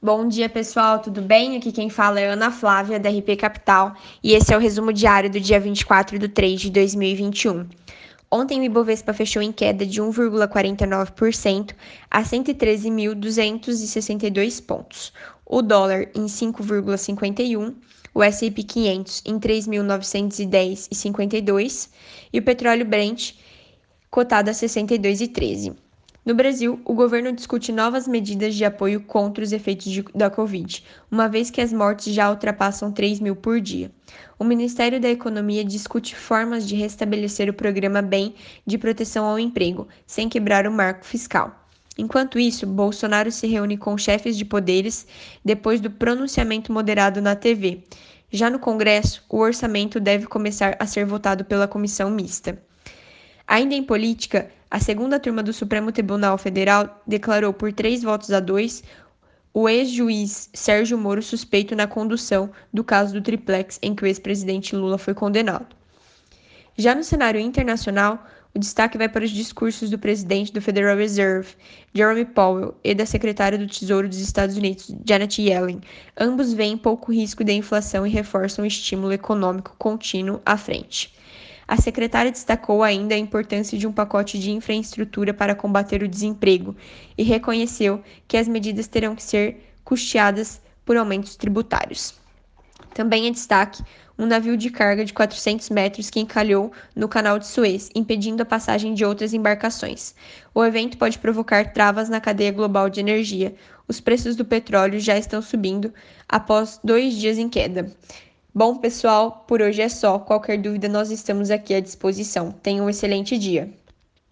Bom dia, pessoal, tudo bem? Aqui quem fala é Ana Flávia, da RP Capital, e esse é o resumo diário do dia 24 de 3 de 2021. Ontem o Ibovespa fechou em queda de 1,49% a 113.262 pontos. O dólar em 5,51, o S&P 500 em 3.910,52 e o petróleo Brent cotado a 62,13. No Brasil, o governo discute novas medidas de apoio contra os efeitos de, da Covid, uma vez que as mortes já ultrapassam 3 mil por dia. O Ministério da Economia discute formas de restabelecer o programa BEM de proteção ao emprego, sem quebrar o marco fiscal. Enquanto isso, Bolsonaro se reúne com chefes de poderes depois do pronunciamento moderado na TV. Já no Congresso, o orçamento deve começar a ser votado pela comissão mista. Ainda em política, a segunda turma do Supremo Tribunal Federal declarou por três votos a dois o ex-juiz Sérgio Moro suspeito na condução do caso do triplex em que o ex-presidente Lula foi condenado. Já no cenário internacional, o destaque vai para os discursos do presidente do Federal Reserve, Jeremy Powell, e da secretária do Tesouro dos Estados Unidos, Janet Yellen. Ambos veem pouco risco de inflação e reforçam o estímulo econômico contínuo à frente. A secretária destacou ainda a importância de um pacote de infraestrutura para combater o desemprego e reconheceu que as medidas terão que ser custeadas por aumentos tributários. Também é destaque um navio de carga de 400 metros que encalhou no canal de Suez, impedindo a passagem de outras embarcações. O evento pode provocar travas na cadeia global de energia. Os preços do petróleo já estão subindo após dois dias em queda. Bom, pessoal, por hoje é só. Qualquer dúvida, nós estamos aqui à disposição. Tenham um excelente dia.